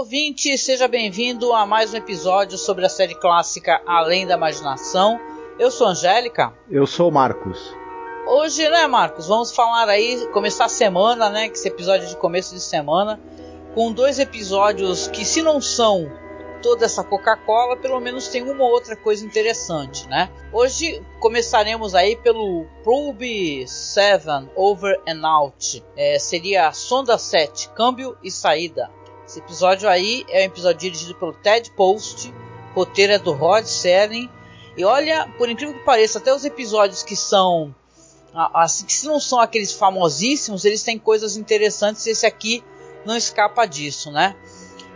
Ouvinte, seja bem-vindo a mais um episódio sobre a série clássica Além da Imaginação. Eu sou Angélica. Eu sou Marcos. Hoje, né, Marcos, vamos falar aí, começar a semana, né, que esse episódio de começo de semana, com dois episódios que, se não são toda essa Coca-Cola, pelo menos tem uma ou outra coisa interessante, né? Hoje começaremos aí pelo Probe 7 Over and Out. É, seria a sonda 7, câmbio e saída. Esse episódio aí é um episódio dirigido pelo Ted Post, roteiro é do Rod Serling. E olha, por incrível que pareça, até os episódios que são assim que não são aqueles famosíssimos, eles têm coisas interessantes. E esse aqui não escapa disso, né?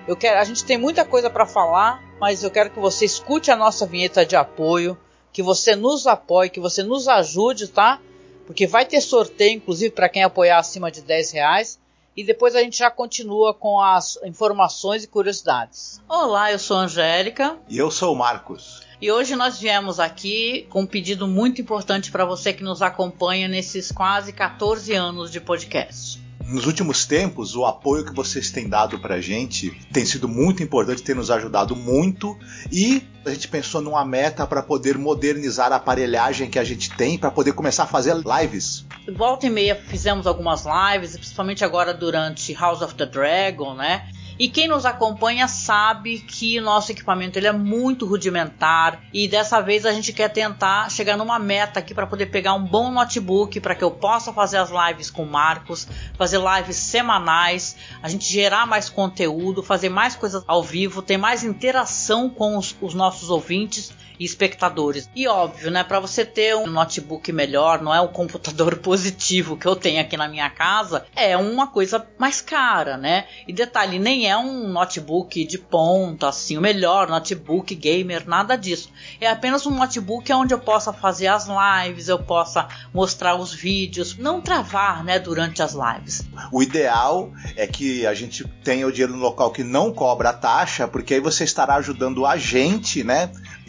Eu quero, a gente tem muita coisa para falar, mas eu quero que você escute a nossa vinheta de apoio, que você nos apoie, que você nos ajude, tá? Porque vai ter sorteio, inclusive para quem apoiar acima de 10 reais e depois a gente já continua com as informações e curiosidades. Olá, eu sou a Angélica. E eu sou o Marcos. E hoje nós viemos aqui com um pedido muito importante para você que nos acompanha nesses quase 14 anos de podcast. Nos últimos tempos, o apoio que vocês têm dado para a gente tem sido muito importante, tem nos ajudado muito e a gente pensou numa meta para poder modernizar a aparelhagem que a gente tem para poder começar a fazer lives. Volta e meia fizemos algumas lives, principalmente agora durante House of the Dragon, né? E quem nos acompanha sabe que nosso equipamento ele é muito rudimentar e dessa vez a gente quer tentar chegar numa meta aqui para poder pegar um bom notebook para que eu possa fazer as lives com o Marcos, fazer lives semanais, a gente gerar mais conteúdo, fazer mais coisas ao vivo, ter mais interação com os, os nossos ouvintes e espectadores. E óbvio, né, para você ter um notebook melhor, não é o computador positivo que eu tenho aqui na minha casa, é uma coisa mais cara, né? E detalhe, nem é um notebook de ponta, assim, o melhor notebook gamer, nada disso. É apenas um notebook onde eu possa fazer as lives, eu possa mostrar os vídeos, não travar, né, durante as lives. O ideal é que a gente tenha o dinheiro no local que não cobra a taxa, porque aí você estará ajudando a gente, né?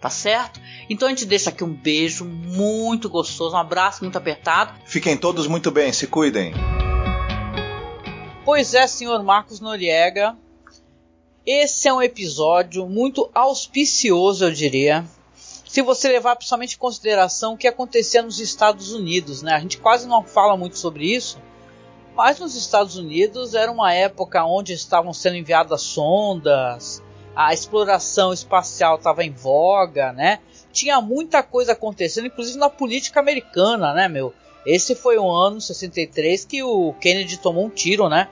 tá certo? Então a gente deixa aqui um beijo muito gostoso, um abraço muito apertado. Fiquem todos muito bem, se cuidem. Pois é, senhor Marcos Noriega. Esse é um episódio muito auspicioso, eu diria. Se você levar principalmente em consideração o que acontecia nos Estados Unidos, né? A gente quase não fala muito sobre isso, mas nos Estados Unidos era uma época onde estavam sendo enviadas sondas, a exploração espacial estava em voga, né? Tinha muita coisa acontecendo, inclusive na política americana, né, meu? Esse foi o ano 63 que o Kennedy tomou um tiro, né?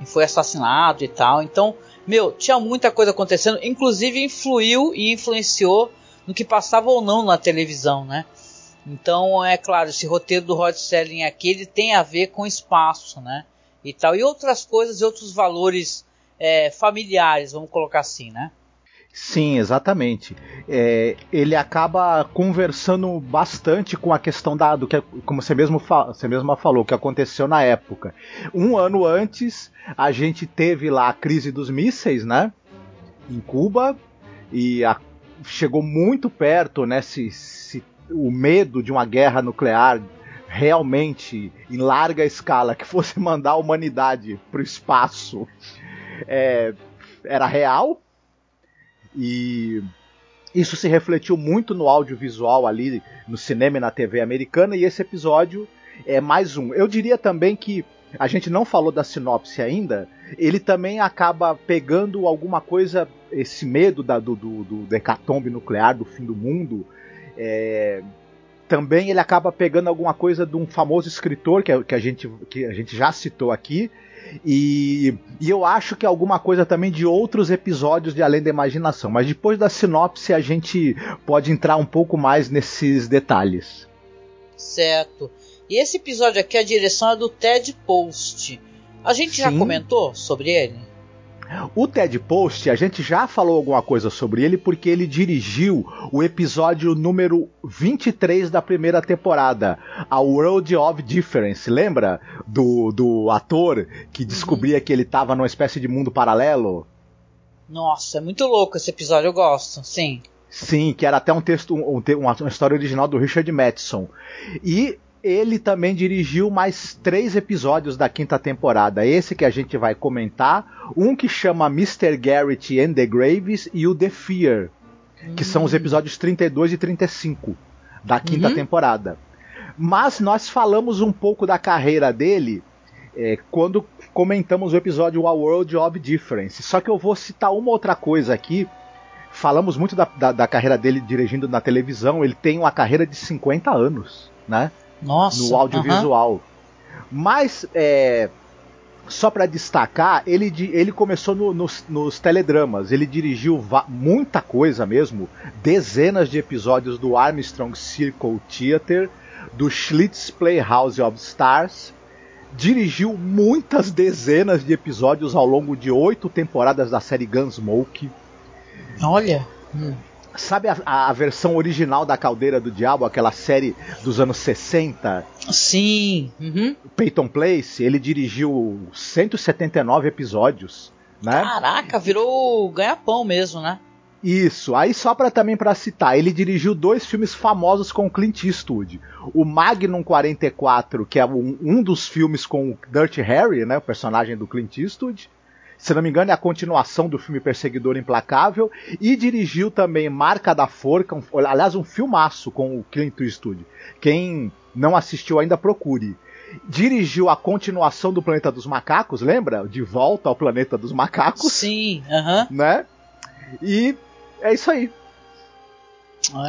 E foi assassinado e tal. Então, meu, tinha muita coisa acontecendo, inclusive influiu e influenciou no que passava ou não na televisão, né? Então, é claro, esse roteiro do Rod Serling aqui, ele tem a ver com espaço, né? E tal. E outras coisas e outros valores é, familiares, vamos colocar assim, né? Sim, exatamente. É, ele acaba conversando bastante com a questão da, do que, como você mesmo você mesma falou, que aconteceu na época. Um ano antes, a gente teve lá a crise dos mísseis, né? Em Cuba e a, chegou muito perto, né? Se, se o medo de uma guerra nuclear realmente em larga escala que fosse mandar a humanidade para o espaço é, era real e isso se refletiu muito no audiovisual ali, no cinema e na TV americana, e esse episódio é mais um. Eu diria também que a gente não falou da sinopse ainda, ele também acaba pegando alguma coisa, esse medo da, do, do, do decatombe nuclear, do fim do mundo. É, também ele acaba pegando alguma coisa de um famoso escritor que, que, a, gente, que a gente já citou aqui. E, e eu acho que alguma coisa também de outros episódios de Além da Imaginação. Mas depois da sinopse a gente pode entrar um pouco mais nesses detalhes. Certo. E esse episódio aqui, a direção é do Ted Post. A gente Sim. já comentou sobre ele? O Ted Post, a gente já falou alguma coisa sobre ele porque ele dirigiu o episódio número 23 da primeira temporada, A World of Difference. Lembra do, do ator que descobria uhum. que ele estava numa espécie de mundo paralelo? Nossa, é muito louco esse episódio, eu gosto, sim. Sim, que era até um texto, um, uma, uma história original do Richard Madison. E ele também dirigiu mais três episódios da quinta temporada. Esse que a gente vai comentar, um que chama Mr. Garrett and the Graves e o The Fear, que são os hum. episódios 32 e 35 da quinta uhum. temporada. Mas nós falamos um pouco da carreira dele é, quando comentamos o episódio A World of Difference. Só que eu vou citar uma outra coisa aqui. Falamos muito da, da, da carreira dele dirigindo na televisão. Ele tem uma carreira de 50 anos, né? Nossa, no audiovisual. Uh -huh. Mas, é, só para destacar, ele, ele começou no, nos, nos, teledramas. Ele dirigiu muita coisa mesmo, dezenas de episódios do Armstrong Circle Theater, do Schlitz Playhouse of Stars. Dirigiu muitas dezenas de episódios ao longo de oito temporadas da série Gunsmoke. Olha. Hum. Sabe a, a, versão original da Caldeira do Diabo, aquela série dos anos 60? Sim. Uhum. Peyton Place, ele dirigiu 179 episódios, né? Caraca, virou ganha-pão mesmo, né? Isso. Aí só para também para citar, ele dirigiu dois filmes famosos com Clint Eastwood. O Magnum 44, que é um, um dos filmes com o Dirty Harry, né, o personagem do Clint Eastwood se não me engano, é a continuação do filme Perseguidor Implacável, e dirigiu também Marca da Forca, um, aliás, um filmaço com o Clint Eastwood. Quem não assistiu ainda procure. Dirigiu a continuação do Planeta dos Macacos, lembra? De volta ao Planeta dos Macacos. Sim, aham. Uh -huh. Né? E é isso aí.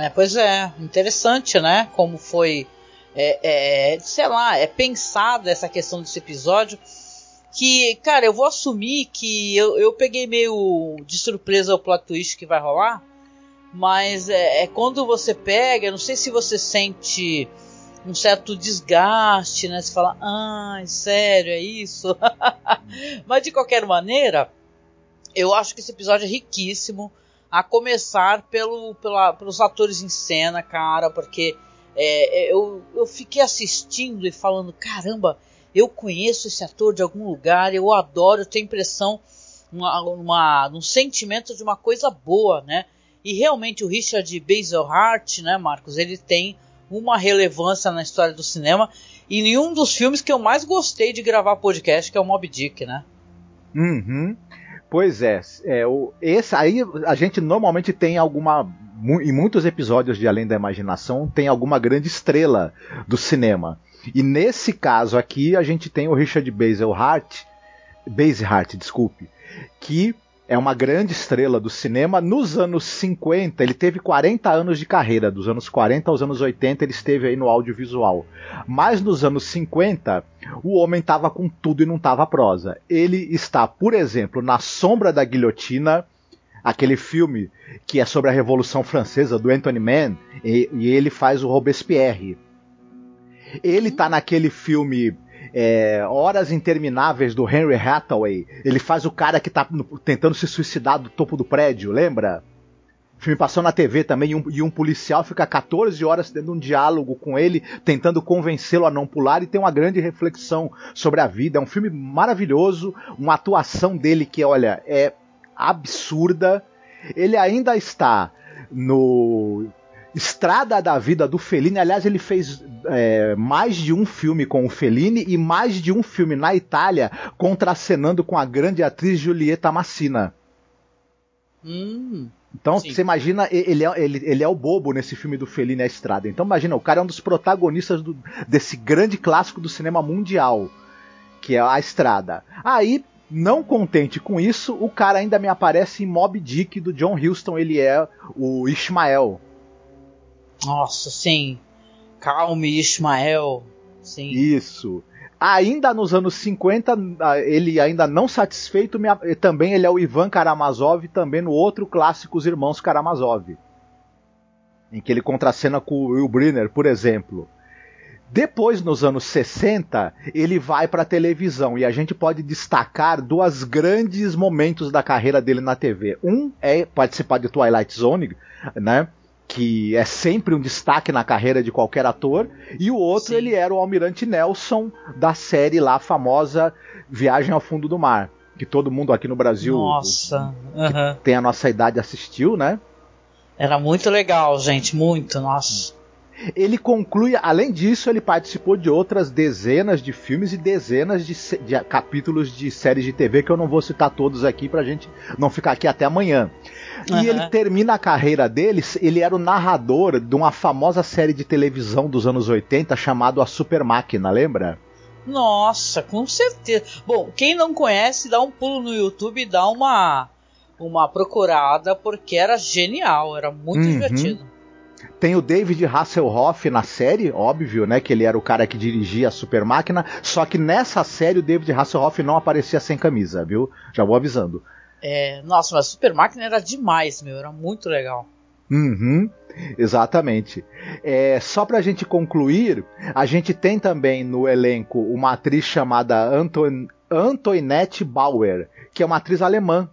É, pois é, interessante, né? Como foi, é, é, sei lá, é pensada essa questão desse episódio que, cara, eu vou assumir que eu, eu peguei meio de surpresa o plot twist que vai rolar, mas é, é quando você pega, não sei se você sente um certo desgaste, né? Você fala, ah, sério, é isso? mas de qualquer maneira, eu acho que esse episódio é riquíssimo, a começar pelo, pela, pelos atores em cena, cara, porque é, é eu, eu fiquei assistindo e falando, caramba, eu conheço esse ator de algum lugar, eu adoro, eu tenho impressão, uma, uma, um sentimento de uma coisa boa, né? E realmente o Richard Baselhart, né, Marcos, ele tem uma relevância na história do cinema e em um dos filmes que eu mais gostei de gravar podcast, que é o Mob Dick, né? Uhum. Pois é, é o, esse aí a gente normalmente tem alguma em muitos episódios de Além da Imaginação tem alguma grande estrela do cinema. E nesse caso aqui, a gente tem o Richard Baselhart, Basehart, desculpe, que é uma grande estrela do cinema. Nos anos 50, ele teve 40 anos de carreira, dos anos 40 aos anos 80 ele esteve aí no audiovisual. Mas nos anos 50, o homem estava com tudo e não estava prosa. Ele está, por exemplo, na Sombra da Guilhotina, aquele filme que é sobre a Revolução Francesa do Anthony Mann, e, e ele faz o Robespierre. Ele tá naquele filme é, Horas Intermináveis do Henry Hathaway. Ele faz o cara que tá tentando se suicidar do topo do prédio, lembra? O filme passou na TV também e um, e um, policial fica 14 horas tendo um diálogo com ele, tentando convencê-lo a não pular e tem uma grande reflexão sobre a vida. É um filme maravilhoso, uma atuação dele que, olha, é absurda. Ele ainda está no Estrada da Vida do Fellini. Aliás, ele fez é, mais de um filme com o Fellini e mais de um filme na Itália contracenando com a grande atriz Julieta Massina. Hum, então, sim. você imagina, ele é, ele, ele é o bobo nesse filme do Fellini A Estrada. Então, imagina, o cara é um dos protagonistas do, desse grande clássico do cinema mundial. que é a estrada. Aí, não contente com isso, o cara ainda me aparece em Mob Dick do John Huston, ele é o Ismael. Nossa, sim. Calme, Ismael. Sim. Isso. Ainda nos anos 50, ele ainda não satisfeito, também ele é o Ivan Karamazov, também no outro clássico Os Irmãos Karamazov. Em que ele contracena com o Will Brynner, por exemplo. Depois, nos anos 60, ele vai para a televisão e a gente pode destacar dois grandes momentos da carreira dele na TV. Um é participar de Twilight Zone, né? Que é sempre um destaque na carreira de qualquer ator, e o outro Sim. ele era o Almirante Nelson da série lá famosa Viagem ao Fundo do Mar, que todo mundo aqui no Brasil nossa. Uhum. tem a nossa idade assistiu, né? Era muito legal, gente, muito, nossa. Ele conclui, além disso, ele participou de outras dezenas de filmes e dezenas de, de capítulos de séries de TV que eu não vou citar todos aqui pra gente não ficar aqui até amanhã. E uhum. ele termina a carreira dele, ele era o narrador de uma famosa série de televisão dos anos 80 chamada A Super Máquina, lembra? Nossa, com certeza. Bom, quem não conhece, dá um pulo no YouTube e dá uma uma procurada porque era genial, era muito uhum. divertido. Tem o David Hasselhoff na série, óbvio, né? Que ele era o cara que dirigia a Super Máquina. Só que nessa série o David Hasselhoff não aparecia sem camisa, viu? Já vou avisando. É, nossa, mas Super Máquina era demais, meu, era muito legal. Uhum, exatamente. É, só pra gente concluir, a gente tem também no elenco uma atriz chamada Anton, Antoinette Bauer, que é uma atriz alemã.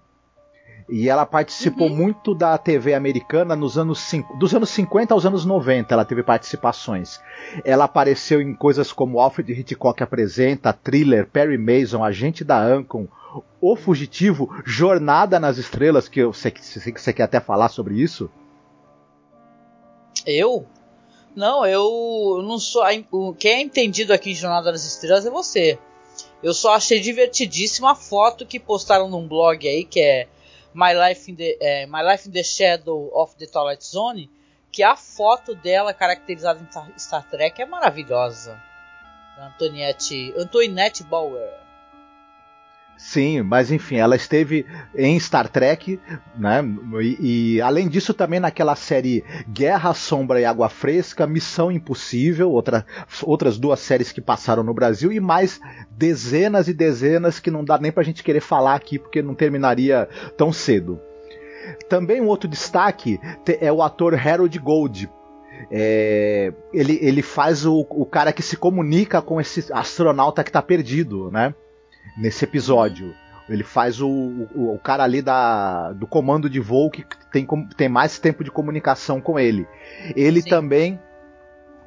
E ela participou uhum. muito da TV americana nos anos dos anos 50 aos anos 90, ela teve participações. Ela apareceu em coisas como Alfred Hitchcock apresenta, Thriller, Perry Mason, Agente da Ancon, o Fugitivo, Jornada nas Estrelas, que eu sei que você quer até falar sobre isso. Eu? Não, eu não sou. O que é entendido aqui em Jornada nas Estrelas é você. Eu só achei divertidíssima a foto que postaram num blog aí que é My Life in the, é, My Life in the Shadow of the Twilight Zone. Que a foto dela caracterizada em Star Trek é maravilhosa. Antoniette, Antoinette Bauer. Sim, mas enfim, ela esteve em Star Trek, né? E, e, além disso, também naquela série Guerra, Sombra e Água Fresca, Missão Impossível, outra, outras duas séries que passaram no Brasil, e mais dezenas e dezenas que não dá nem pra gente querer falar aqui, porque não terminaria tão cedo. Também um outro destaque é o ator Harold Gold, é, ele, ele faz o, o cara que se comunica com esse astronauta que está perdido, né? Nesse episódio. Ele faz o, o, o, cara ali da, do comando de voo que tem, tem mais tempo de comunicação com ele. Ele Sim. também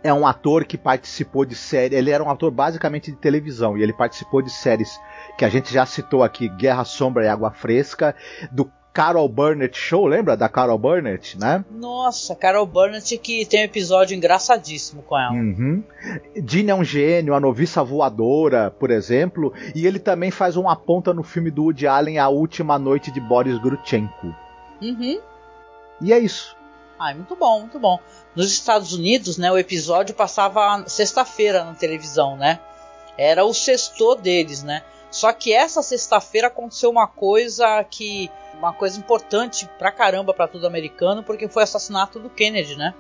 é um ator que participou de série. Ele era um ator basicamente de televisão e ele participou de séries que a gente já citou aqui: Guerra Sombra e Água Fresca, do Carol Burnett Show, lembra da Carol Burnett, né? Nossa, Carol Burnett que tem um episódio engraçadíssimo com ela. Uhum. Gene é um gênio, a noviça voadora, por exemplo, e ele também faz uma ponta no filme do Woody Allen, A Última Noite de Boris Grutchenko. Uhum. E é isso. Ah, muito bom, muito bom. Nos Estados Unidos, né, o episódio passava sexta-feira na televisão, né? Era o sexto deles, né? Só que essa sexta-feira aconteceu uma coisa que uma coisa importante pra caramba para todo americano, porque foi o assassinato do Kennedy, né?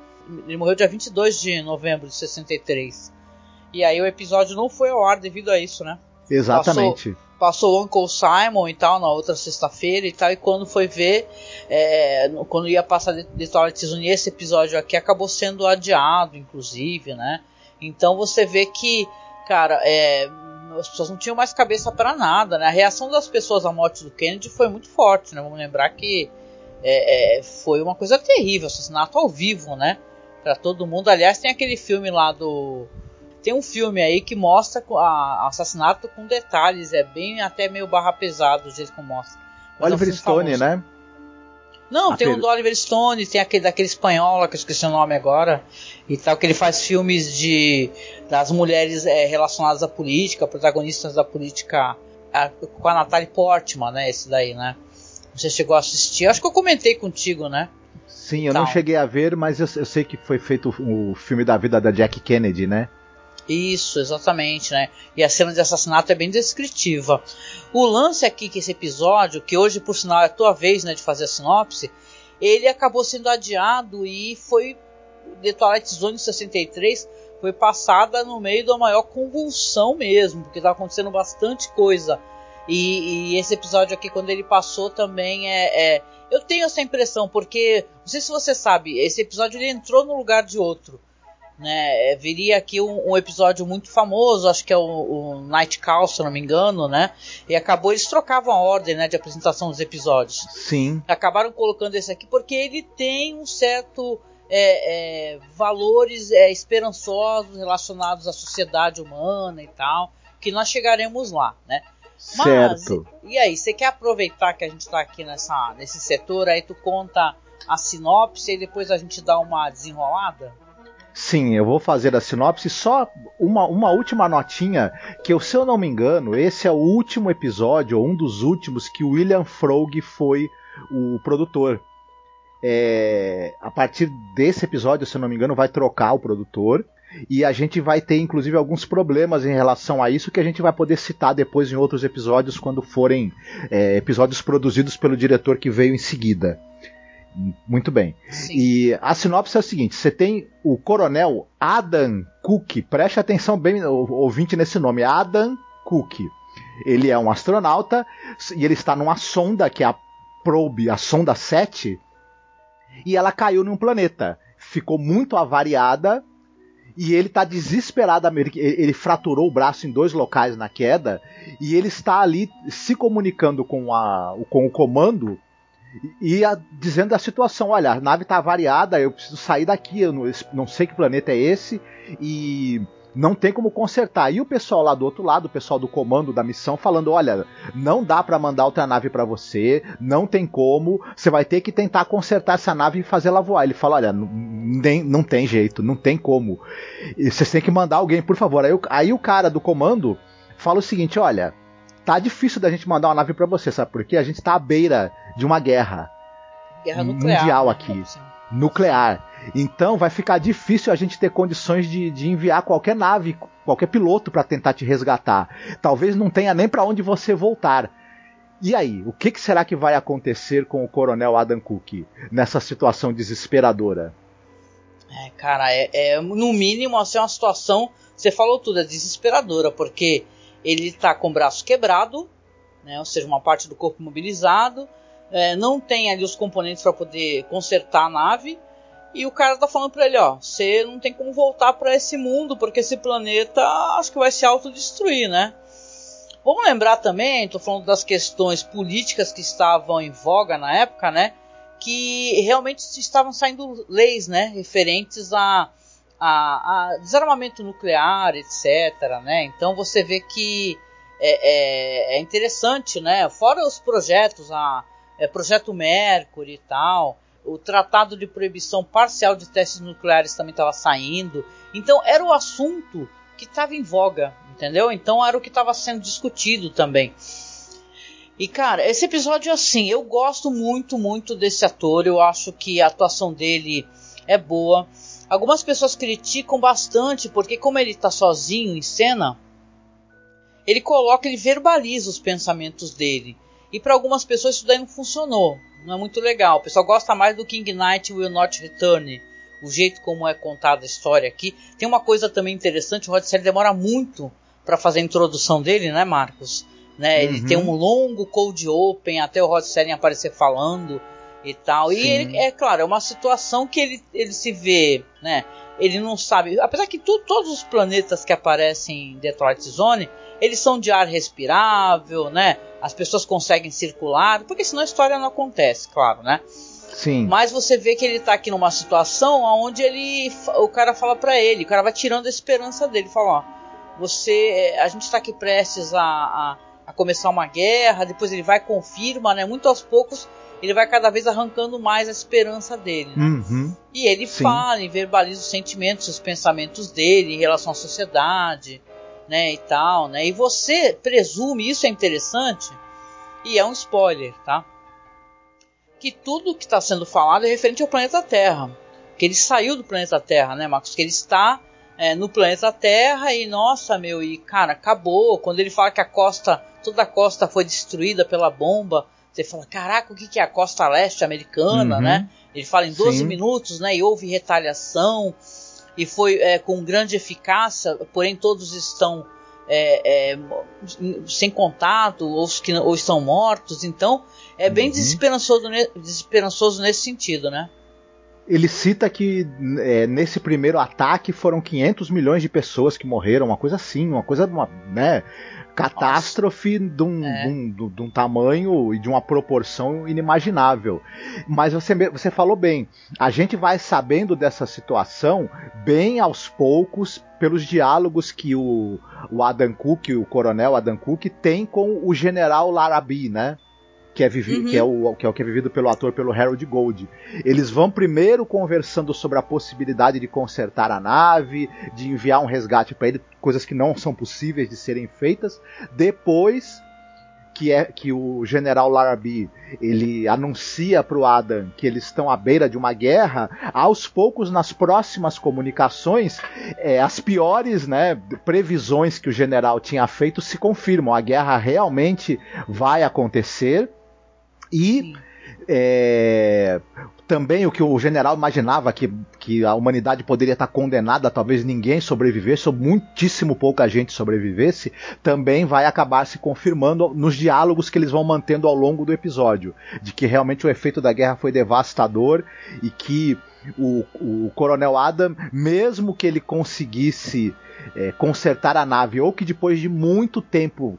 Ele morreu dia 22 de novembro de 63. E aí o episódio não foi ao ar devido a isso, né? Exatamente. Passou, passou o Uncle Simon e tal na outra sexta-feira e tal, e quando foi ver, é, quando ia passar de, de Twilight Zone, esse episódio aqui acabou sendo adiado, inclusive, né? Então você vê que, cara, é, as pessoas não tinham mais cabeça para nada, né? A reação das pessoas à morte do Kennedy foi muito forte, né? Vamos lembrar que é, é, foi uma coisa terrível, assassinato ao vivo, né? Para todo mundo. Aliás, tem aquele filme lá do tem um filme aí que mostra o assassinato com detalhes, é bem até meio barra pesado o jeito que mostra. Mas Oliver é um Stone, famoso. né? Não, tem um do Oliver Stone, tem aquele daquele espanhol que eu esqueci o nome agora, e tal, que ele faz filmes de das mulheres é, relacionadas à política, protagonistas da política, a, com a Natalie Portman, né? Esse daí, né? Você chegou a assistir? Acho que eu comentei contigo, né? Sim, eu não cheguei a ver, mas eu, eu sei que foi feito o, o filme da vida da Jack Kennedy, né? Isso, exatamente, né? E a cena de assassinato é bem descritiva. O lance aqui que esse episódio, que hoje por sinal é a tua vez, né, de fazer a sinopse, ele acabou sendo adiado e foi The Twilight Zone 63 foi passada no meio da maior convulsão mesmo, porque estava acontecendo bastante coisa. E, e, esse episódio aqui, quando ele passou, também é, é, Eu tenho essa impressão, porque. Não sei se você sabe, esse episódio ele entrou no lugar de outro. Né? É, viria aqui um, um episódio muito famoso, acho que é o, o, Night Call, se não me engano, né? E acabou, eles trocavam a ordem né, de apresentação dos episódios. Sim. Acabaram colocando esse aqui porque ele tem um certo é, é, valores é, esperançosos relacionados à sociedade humana e tal, que nós chegaremos lá, né? Mas, certo. E, e aí, você quer aproveitar que a gente está aqui nessa, nesse setor, aí tu conta a sinopse e depois a gente dá uma desenrolada? Sim, eu vou fazer a sinopse. Só uma, uma última notinha, que se eu não me engano, esse é o último episódio, ou um dos últimos, que o William Frog foi o produtor. É, a partir desse episódio, se eu não me engano, vai trocar o produtor. E a gente vai ter, inclusive, alguns problemas em relação a isso que a gente vai poder citar depois em outros episódios, quando forem é, episódios produzidos pelo diretor que veio em seguida. Muito bem. Sim. E a sinopse é a seguinte: você tem o coronel Adam Cook, preste atenção bem, ouvinte nesse nome, Adam Cook. Ele é um astronauta e ele está numa sonda que é a Probe, a sonda 7, e ela caiu num planeta. Ficou muito avariada e ele está desesperado. Ele fraturou o braço em dois locais na queda e ele está ali se comunicando com, a, com o comando e a, dizendo a situação: olha, a nave está avariada, eu preciso sair daqui, eu não, não sei que planeta é esse e não tem como consertar. E o pessoal lá do outro lado, o pessoal do comando da missão, falando: olha, não dá para mandar outra nave para você, não tem como, você vai ter que tentar consertar essa nave e fazer ela voar. Ele fala: olha, nem, não tem jeito, não tem como. Vocês têm que mandar alguém, por favor. Aí, aí o cara do comando fala o seguinte: olha, tá difícil da gente mandar uma nave para você, sabe por quê? A gente tá à beira de uma guerra. Guerra nuclear, mundial né? aqui. Nuclear. Então vai ficar difícil a gente ter condições de, de enviar qualquer nave, qualquer piloto para tentar te resgatar. Talvez não tenha nem para onde você voltar. E aí, o que, que, será que vai acontecer com o coronel Adam Cook nessa situação desesperadora? É, cara, é, é no mínimo assim, uma situação. Você falou tudo, é desesperadora, porque ele tá com o braço quebrado, né, ou seja, uma parte do corpo imobilizado, é, não tem ali os componentes para poder consertar a nave e o cara tá falando pra ele, ó, você não tem como voltar para esse mundo, porque esse planeta acho que vai se autodestruir, né? Vamos lembrar também, tô falando das questões políticas que estavam em voga na época, né? Que realmente estavam saindo leis, né? Referentes a, a, a desarmamento nuclear, etc, né? Então você vê que é, é, é interessante, né? Fora os projetos, a é, projeto Mercury e tal, o Tratado de Proibição Parcial de Testes Nucleares também estava saindo. Então era o assunto que estava em voga, entendeu? Então era o que estava sendo discutido também. E cara, esse episódio assim, eu gosto muito, muito desse ator. Eu acho que a atuação dele é boa. Algumas pessoas criticam bastante porque como ele está sozinho em cena, ele coloca, ele verbaliza os pensamentos dele. E para algumas pessoas isso daí não funcionou não é muito legal. O pessoal gosta mais do King Knight Will Not Return. O jeito como é contada a história aqui. Tem uma coisa também interessante, o Rod Serling demora muito para fazer a introdução dele, né, Marcos? Né, uhum. Ele tem um longo cold open até o Rod Serling aparecer falando e tal. Sim. E ele, é claro, é uma situação que ele, ele se vê, né? Ele não sabe. Apesar que tu, todos os planetas que aparecem em Detroit Zone, eles são de ar respirável, né? As pessoas conseguem circular, porque senão a história não acontece, claro, né? Sim. Mas você vê que ele tá aqui numa situação onde ele, o cara fala para ele, o cara vai tirando a esperança dele, fala, ó, você, a gente está aqui prestes a, a, a começar uma guerra, depois ele vai confirma, né? Muito aos poucos ele vai cada vez arrancando mais a esperança dele. Né? Uhum. E ele Sim. fala e verbaliza os sentimentos, os pensamentos dele em relação à sociedade, né, e tal, né? E você presume, isso é interessante, e é um spoiler, tá? Que tudo que está sendo falado é referente ao planeta Terra. Que ele saiu do planeta Terra, né, Marcos? Que ele está é, no planeta Terra e nossa, meu, e cara, acabou. Quando ele fala que a costa, toda a costa foi destruída pela bomba, você fala, caraca, o que, que é a costa leste americana, uhum. né? Ele fala em 12 Sim. minutos, né? E houve retaliação e foi é, com grande eficácia, porém todos estão é, é, sem contato ou, que, ou estão mortos. Então é bem uhum. desesperançoso, desesperançoso nesse sentido, né? Ele cita que é, nesse primeiro ataque foram 500 milhões de pessoas que morreram, uma coisa assim, uma coisa, uma, né? catástrofe de um, é. de, um, de um, tamanho e de uma proporção inimaginável. Mas você, você falou bem, a gente vai sabendo dessa situação bem aos poucos pelos diálogos que o, o Adam Cook, o coronel Adam Cook, tem com o general Larabi, né? Que é, vivido, uhum. que, é o, que é o que é vivido pelo ator pelo Harold Gold. Eles vão primeiro conversando sobre a possibilidade de consertar a nave, de enviar um resgate para ele, coisas que não são possíveis de serem feitas. Depois que é que o general Larrabee ele anuncia para o Adam que eles estão à beira de uma guerra, aos poucos nas próximas comunicações é, as piores né, previsões que o general tinha feito se confirmam. A guerra realmente vai acontecer e é, também o que o general imaginava que, que a humanidade poderia estar condenada, talvez ninguém sobrevivesse, ou muitíssimo pouca gente sobrevivesse, também vai acabar se confirmando nos diálogos que eles vão mantendo ao longo do episódio, de que realmente o efeito da guerra foi devastador e que o, o Coronel Adam, mesmo que ele conseguisse é, consertar a nave, ou que depois de muito tempo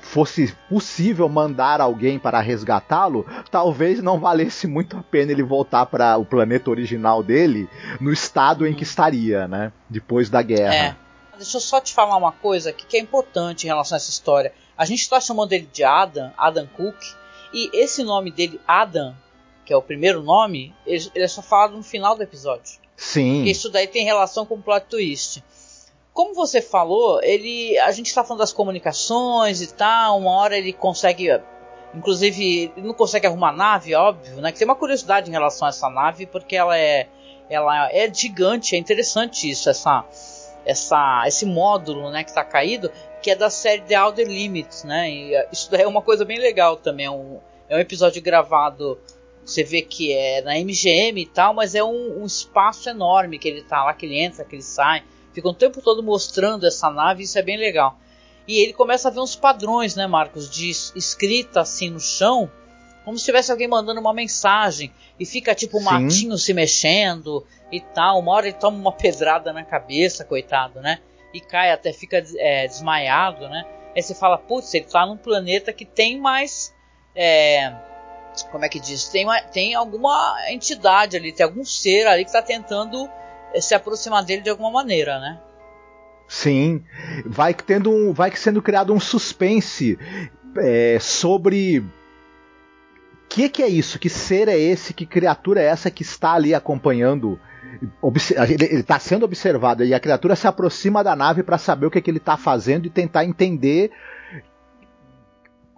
fosse possível mandar alguém para resgatá-lo, talvez não valesse muito a pena ele voltar para o planeta original dele no estado em que estaria, né? Depois da guerra. É. Deixa eu só te falar uma coisa aqui que é importante em relação a essa história. A gente está chamando ele de Adam, Adam Cook, e esse nome dele, Adam, que é o primeiro nome, ele, ele é só falado no final do episódio. Sim. Porque isso daí tem relação com o plot twist. Como você falou, ele, a gente está falando das comunicações e tal. Uma hora ele consegue, inclusive, ele não consegue arrumar nave, óbvio, né? Que tem uma curiosidade em relação a essa nave porque ela é, ela é gigante. É interessante isso, essa, essa, esse módulo, né, que está caído, que é da série The Outer Limits, né? E eh, isso é uma coisa bem legal também. É um, é um episódio gravado você vê que é na MGM e tal, mas é um, um, espaço enorme que ele tá lá, que ele entra, que ele sai. Fica o tempo todo mostrando essa nave, isso é bem legal. E ele começa a ver uns padrões, né, Marcos, de escrita assim no chão, como se tivesse alguém mandando uma mensagem. E fica tipo um matinho se mexendo e tal. Uma hora ele toma uma pedrada na cabeça, coitado, né? E cai até fica é, desmaiado, né? Aí você fala, putz, ele tá num planeta que tem mais. É, como é que diz? Tem, uma, tem alguma entidade ali, tem algum ser ali que está tentando se aproximar dele de alguma maneira, né? Sim, vai tendo um, vai sendo criado um suspense é, sobre o que, que é isso, que ser é esse, que criatura é essa que está ali acompanhando ele está sendo observado e a criatura se aproxima da nave para saber o que, que ele está fazendo e tentar entender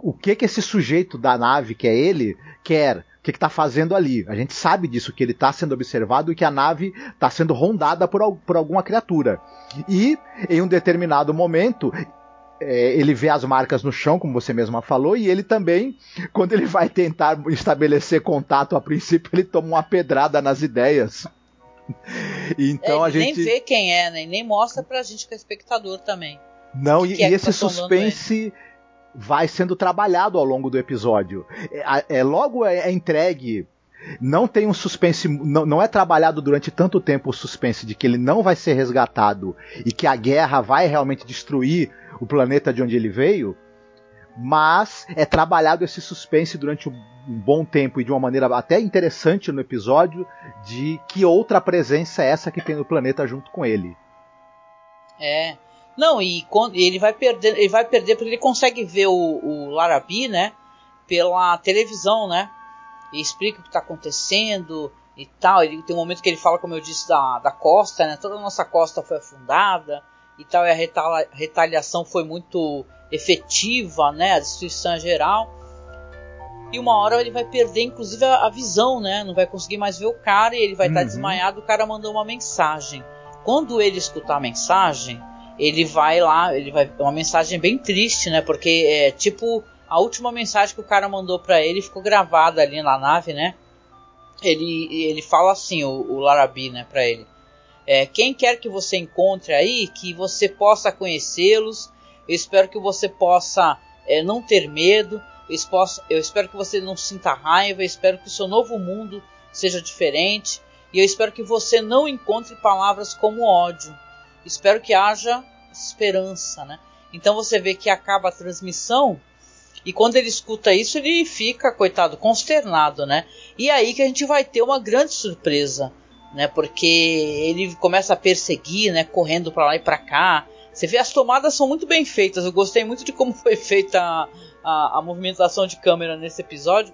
o que que esse sujeito da nave, que é ele, quer que está fazendo ali. A gente sabe disso, que ele está sendo observado e que a nave está sendo rondada por, por alguma criatura. E, em um determinado momento, é, ele vê as marcas no chão, como você mesma falou, e ele também, quando ele vai tentar estabelecer contato a princípio, ele toma uma pedrada nas ideias. Então é, a gente nem vê quem é, né? nem mostra pra gente que é espectador também. Não, e, é e esse suspense vai sendo trabalhado ao longo do episódio. É, é logo é, é entregue não tem um suspense, não, não, é trabalhado durante tanto tempo o suspense de que ele não vai ser resgatado e que a guerra vai realmente destruir o planeta de onde ele veio, mas é trabalhado esse suspense durante um bom tempo e de uma maneira até interessante no episódio de que outra presença é essa que tem no planeta junto com ele. É, não, e ele vai perder, ele vai perder porque ele consegue ver o, o Larabi, né? Pela televisão, né? E explica o que está acontecendo e tal. Ele tem um momento que ele fala, como eu disse, da, da costa, né? Toda a nossa costa foi afundada e tal, e a retaliação foi muito efetiva, né? A destruição geral. E uma hora ele vai perder, inclusive, a, a visão, né? Não vai conseguir mais ver o cara e ele vai estar uhum. tá desmaiado. O cara mandou uma mensagem quando ele escutar a mensagem, ele vai lá, ele vai uma mensagem bem triste, né? Porque é tipo a última mensagem que o cara mandou para ele ficou gravada ali na nave, né? Ele, ele fala assim, o, o Larabi, né, para ele. É, quem quer que você encontre aí, que você possa conhecê-los. Eu espero que você possa é, não ter medo. Eu, eu espero que você não sinta raiva. Eu espero que o seu novo mundo seja diferente. E eu espero que você não encontre palavras como ódio. Espero que haja esperança, né? Então você vê que acaba a transmissão e quando ele escuta isso, ele fica, coitado, consternado, né? E aí que a gente vai ter uma grande surpresa, né? Porque ele começa a perseguir, né? Correndo para lá e para cá. Você vê, as tomadas são muito bem feitas. Eu gostei muito de como foi feita a, a, a movimentação de câmera nesse episódio.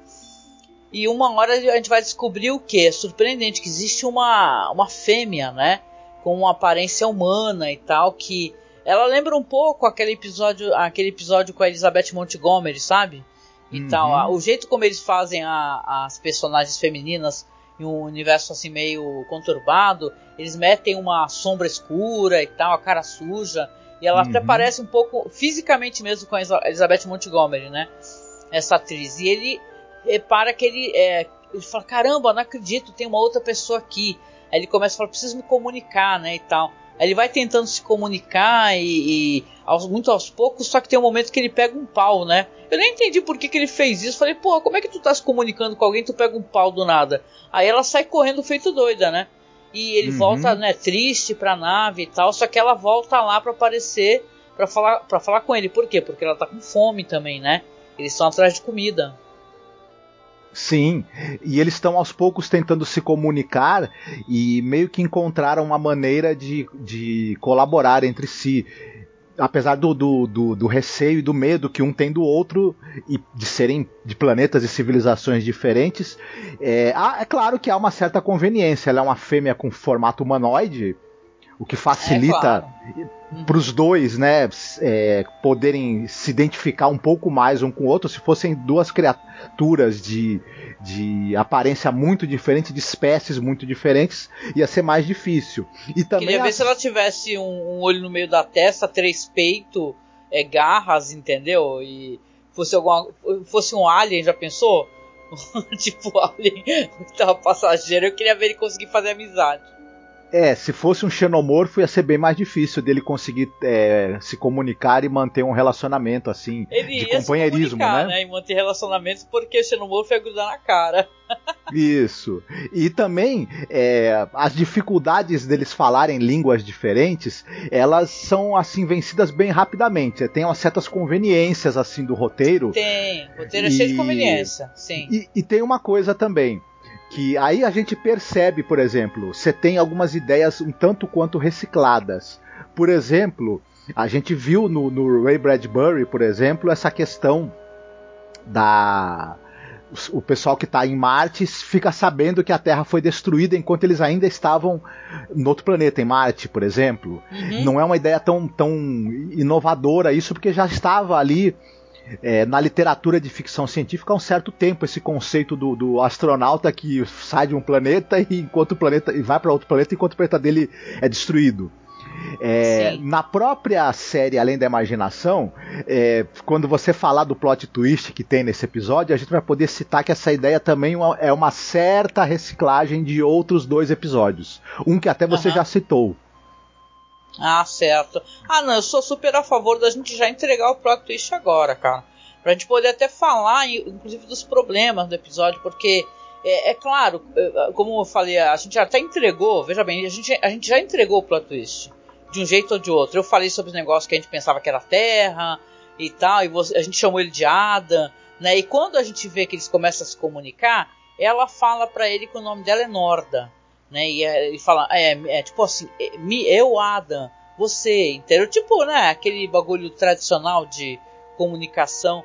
E uma hora a gente vai descobrir o que? É surpreendente que existe uma, uma fêmea, né? Com uma aparência humana e tal, que ela lembra um pouco aquele episódio, aquele episódio com a Elizabeth Montgomery, sabe? E uhum. tal. O jeito como eles fazem a, as personagens femininas em um universo assim meio conturbado, eles metem uma sombra escura e tal, a cara suja. E ela uhum. até parece um pouco fisicamente mesmo com a Elizabeth Montgomery, né? Essa atriz. E ele repara que ele, é, ele fala: caramba, não acredito, tem uma outra pessoa aqui. Aí ele começa a falar: preciso me comunicar, né? E tal. Aí ele vai tentando se comunicar e, e aos, muito aos poucos, só que tem um momento que ele pega um pau, né? Eu nem entendi por que, que ele fez isso. Falei, porra, como é que tu tá se comunicando com alguém tu pega um pau do nada? Aí ela sai correndo feito doida, né? E ele uhum. volta, né, triste pra nave e tal, só que ela volta lá para aparecer, para falar, pra falar com ele. Por quê? Porque ela tá com fome também, né? Eles estão atrás de comida. Sim, e eles estão aos poucos tentando se comunicar e meio que encontraram uma maneira de, de colaborar entre si. Apesar do, do, do, do, receio e do medo que um tem do outro, e de serem de planetas e civilizações diferentes, é, é claro que há uma certa conveniência. Ela é uma fêmea com formato humanoide, o que facilita é, claro. para os dois, né, é, poderem se identificar um pouco mais um com o outro. Se fossem duas criaturas de, de aparência muito diferente, de espécies muito diferentes, ia ser mais difícil. E também Queria a... ver se ela tivesse um, um, olho no meio da testa, três peitos, é, garras, entendeu? E fosse alguma, fosse um alien, já pensou? tipo alien, tava passageiro. Eu queria ver ele conseguir fazer amizade. É, se fosse um xenomorfo ia ser bem mais difícil dele conseguir é, se comunicar e manter um relacionamento assim Ele de companheirismo, né? né? E manter relacionamentos porque o xenomorfo ia grudar na cara. Isso. E também é, as dificuldades deles falarem línguas diferentes, elas são assim vencidas bem rapidamente. Tem umas certas conveniências assim do roteiro. Tem. O roteiro é cheio de conveniência. Sim. E, e tem uma coisa também que aí a gente percebe, por exemplo, você tem algumas ideias um tanto quanto recicladas. Por exemplo, a gente viu no, no Ray Bradbury, por exemplo, essa questão da o pessoal que está em Marte fica sabendo que a Terra foi destruída enquanto eles ainda estavam no outro planeta, em Marte, por exemplo. Uhum. Não é uma ideia tão, tão inovadora isso, porque já estava ali é, na literatura de ficção científica há um certo tempo esse conceito do, do astronauta que sai de um planeta e enquanto o planeta e vai para outro planeta enquanto o planeta dele é destruído. É, na própria série Além da Imaginação, é, quando você falar do plot twist que tem nesse episódio, a gente vai poder citar que essa ideia também é uma certa reciclagem de outros dois episódios. Um que até você uhum. já citou. Ah, certo. Ah, não, eu sou super a favor da gente já entregar o plot twist agora, cara. Pra gente poder até falar, inclusive, dos problemas do episódio, porque é, é, claro, como eu falei, a gente já até entregou, veja bem, a gente, a gente já entregou o plot twist, de um jeito ou de outro. Eu falei sobre os negócios que a gente pensava que era Terra e tal, e você, a gente chamou ele de Ada, né? E quando a gente vê que eles começam a se comunicar, ela fala para ele que o nome dela é Norda né? E é, ele fala, é, é tipo assim, é, eu, Adam, você, entendeu? Tipo, né? Aquele bagulho tradicional de comunicação.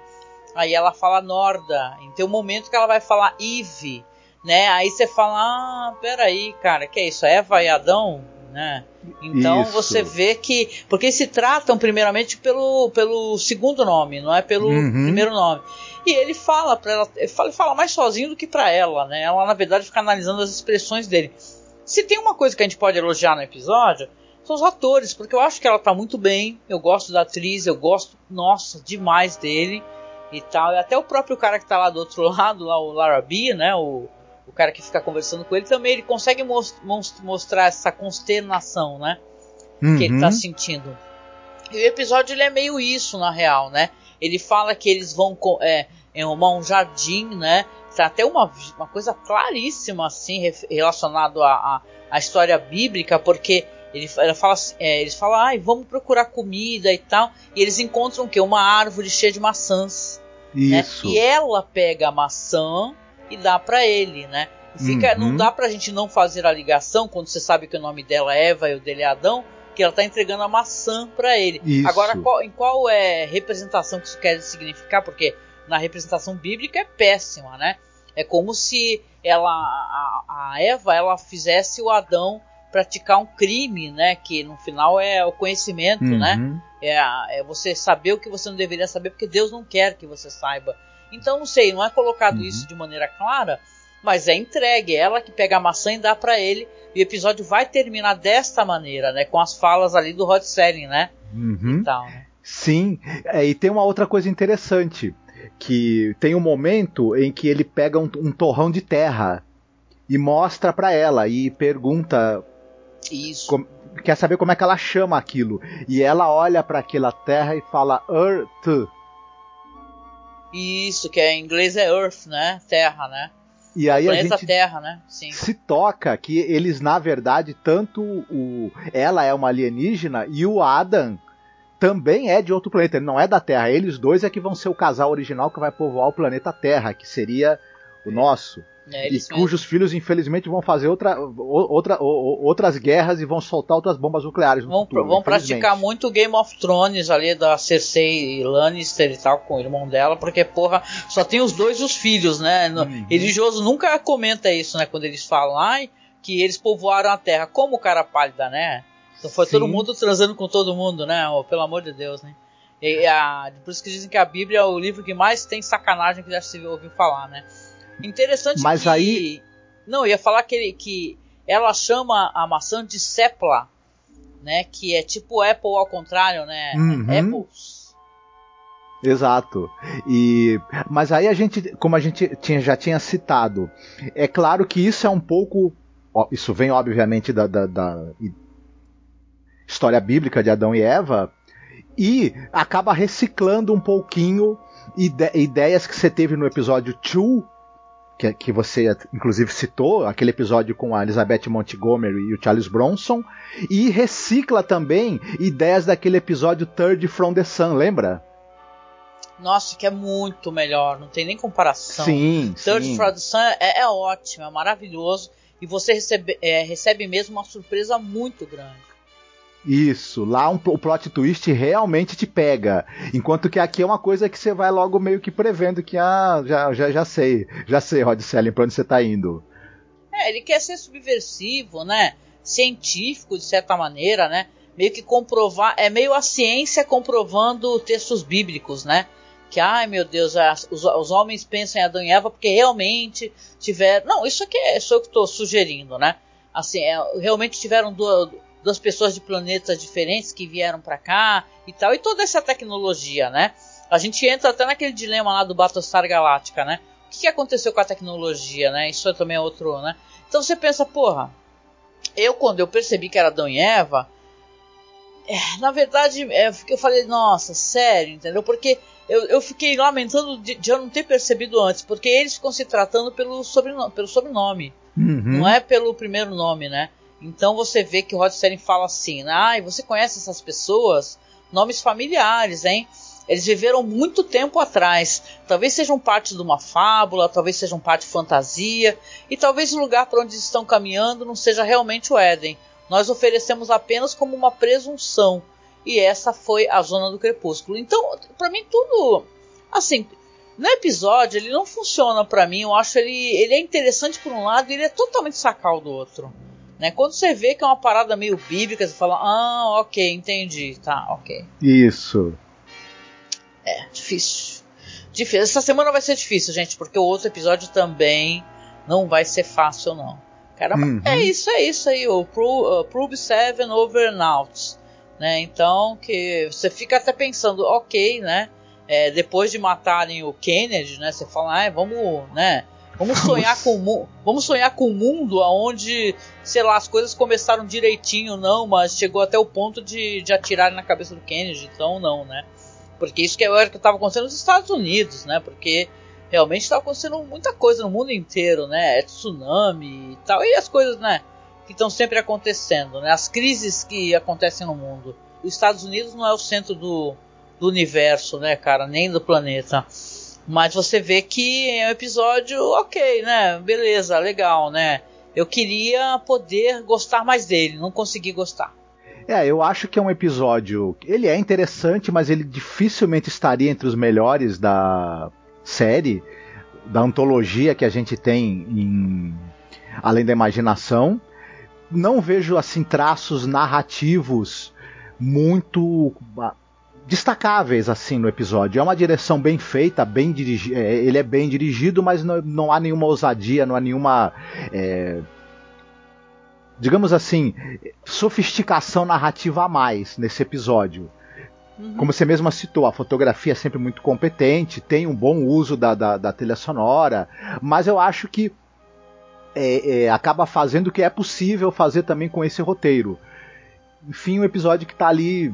Aí ela fala Norda. E tem um momento que ela vai falar Eve, né? Aí você fala, ah, peraí, cara, que é isso? Eva e Adão? Né? Então isso. você vê que. Porque se tratam primeiramente pelo, pelo segundo nome, não é pelo uhum. primeiro nome. E ele fala para ela, ele fala, ele fala mais sozinho do que para ela, né? Ela na verdade fica analisando as expressões dele. Se tem uma coisa que a gente pode elogiar no episódio, são os atores, porque eu acho que ela tá muito bem. Eu gosto da atriz, eu gosto, nossa, demais dele e tal. E até o próprio cara que tá lá do outro lado, lá o Larrabee, né? O, o cara que fica conversando com ele também, ele consegue most, most, mostrar essa consternação, né? Uhum. Que ele tá uhum. sentindo. E o episódio ele é meio isso, na real, né? Ele fala que eles vão é, arrumar um jardim, né? Tá até uma, uma coisa claríssima, assim, relacionado à, à, história bíblica, porque ele, ela fala, é, eles falam, ai, vamos procurar comida e tal, e eles encontram o quê? Uma árvore cheia de maçãs. Né? Isso. Né? E ela pega a maçã e dá para ele, né? Fica, uhum. Não dá pra gente não fazer a ligação quando você sabe que o nome dela é Eva e o dele é Adão, que ela tá entregando a maçã para ele. Isso. Agora, qual, em qual é representação que isso quer significar? Porque na representação bíblica é péssima, né? É como se ela, a, a Eva, ela fizesse o Adão praticar um crime, né? Que no final é o conhecimento, né? uhum. né? É, é, você saber o que você não deveria saber, porque Deus não quer que você saiba. Então, não sei, não é colocado uhum. isso de maneira clara, mas é entregue. É ela que pega a maçã e dá para ele. E o episódio vai terminar desta maneira, né? Com as falas ali do Rod Selling, né? Uhum. Então, né? Sim, é, e tem uma outra coisa interessante. Que tem um momento em que ele pega um, um torrão de terra e mostra para ela e pergunta isso. Com, quer saber como é que ela chama aquilo. E ela olha para aquela terra e fala Earth. Isso, que é, em inglês é Earth, né? Terra, né? E aí a gente Terra, né? Sim. se toca que eles, na verdade, tanto o ela é uma alienígena e o Adam também é de outro planeta. Ele não é da Terra. Eles dois é que vão ser o casal original que vai povoar o planeta Terra, que seria o nosso. É, e cujos filhos, infelizmente, vão fazer outra, outra, outras guerras e vão soltar outras bombas nucleares no vão, futuro. Vão praticar muito Game of Thrones ali da Cersei Lannister e tal, com o irmão dela, porque, porra, só tem os dois os filhos, né? Uhum. Religioso nunca comenta isso, né? Quando eles falam, ai, que eles povoaram a Terra. Como o cara pálida, né? Então foi Sim. todo mundo transando com todo mundo, né? Oh, pelo amor de Deus, né? E a, por isso que dizem que a Bíblia é o livro que mais tem sacanagem que já se ouviu falar, né? Interessante Mas que... aí... Não, eu ia falar que, que ela chama a maçã de sepla, né? Que é tipo Apple ao contrário, né? Uhum. Apples. Exato. E mas aí a gente, como a gente tinha, já tinha citado, é claro que isso é um pouco, isso vem obviamente da, da, da história bíblica de Adão e Eva e acaba reciclando um pouquinho ide ideias que você teve no episódio 2 que, que você inclusive citou, aquele episódio com a Elizabeth Montgomery e o Charles Bronson, e recicla também ideias daquele episódio Third from the Sun, lembra? Nossa, que é muito melhor, não tem nem comparação. Sim, Third sim. from the Sun é, é ótimo, é maravilhoso, e você recebe, é, recebe mesmo uma surpresa muito grande. Isso, lá um, o plot twist realmente te pega. Enquanto que aqui é uma coisa que você vai logo meio que prevendo que, ah, já, já, já sei, já sei, Rod Selling, pra onde você tá indo. É, ele quer ser subversivo, né? Científico, de certa maneira, né? Meio que comprovar, é meio a ciência comprovando textos bíblicos, né? Que, ai meu Deus, os, os homens pensam em Adão e Eva porque realmente tiveram. Não, isso aqui é só eu que estou sugerindo, né? Assim, é, realmente tiveram duas das pessoas de planetas diferentes que vieram para cá e tal, e toda essa tecnologia, né? A gente entra até naquele dilema lá do Battlestar Galactica, né? O que, que aconteceu com a tecnologia, né? Isso também é outro, né? Então você pensa, porra, eu quando eu percebi que era Adão e Eva, é, na verdade, é, eu falei, nossa, sério, entendeu? Porque eu, eu fiquei lamentando de, de, eu não ter percebido antes, porque eles ficam se tratando pelo sobrenome, pelo sobrenome uhum. não é pelo primeiro nome, né? Então você vê que o Rod Serling fala assim: ah, você conhece essas pessoas? Nomes familiares, hein? Eles viveram muito tempo atrás. Talvez sejam parte de uma fábula, talvez sejam parte de fantasia, e talvez o lugar para onde estão caminhando não seja realmente o Éden. Nós oferecemos apenas como uma presunção, e essa foi a zona do crepúsculo. Então, para mim tudo assim, no episódio ele não funciona para mim. Eu acho ele ele é interessante por um lado, e ele é totalmente sacal do outro. Né? Quando você vê que é uma parada meio bíblica, você fala, ah, ok, entendi, tá, ok. Isso. É, difícil. difícil. Essa semana vai ser difícil, gente, porque o outro episódio também não vai ser fácil, não. Caramba, uhum. é isso, é isso aí, o Pro, uh, Probe 7 Overnauts. Né? Então que você fica até pensando, ok, né? É, depois de matarem o Kennedy, né? Você fala, ah, vamos, né? Vamos sonhar com vamos sonhar com um mundo onde, sei lá, as coisas começaram direitinho, não, mas chegou até o ponto de, de atirar na cabeça do Kennedy, então não, né? Porque isso que era que estava acontecendo nos Estados Unidos, né? Porque realmente estava acontecendo muita coisa no mundo inteiro, né? É tsunami e tal, e as coisas, né? Que estão sempre acontecendo, né? As crises que acontecem no mundo. Os Estados Unidos não é o centro do, do universo, né, cara? Nem do planeta. Mas você vê que é um episódio ok, né? Beleza, legal, né? Eu queria poder gostar mais dele, não consegui gostar. É, eu acho que é um episódio. Ele é interessante, mas ele dificilmente estaria entre os melhores da série, da antologia que a gente tem em Além da Imaginação. Não vejo assim traços narrativos muito destacáveis assim no episódio. É uma direção bem feita, bem dirigida. É, ele é bem dirigido, mas não, não há nenhuma ousadia, não há nenhuma. É, digamos assim, sofisticação narrativa a mais nesse episódio. Uhum. Como você mesma citou, a fotografia é sempre muito competente, tem um bom uso da, da, da trilha sonora, mas eu acho que é, é, acaba fazendo o que é possível fazer também com esse roteiro. Enfim, um episódio que está ali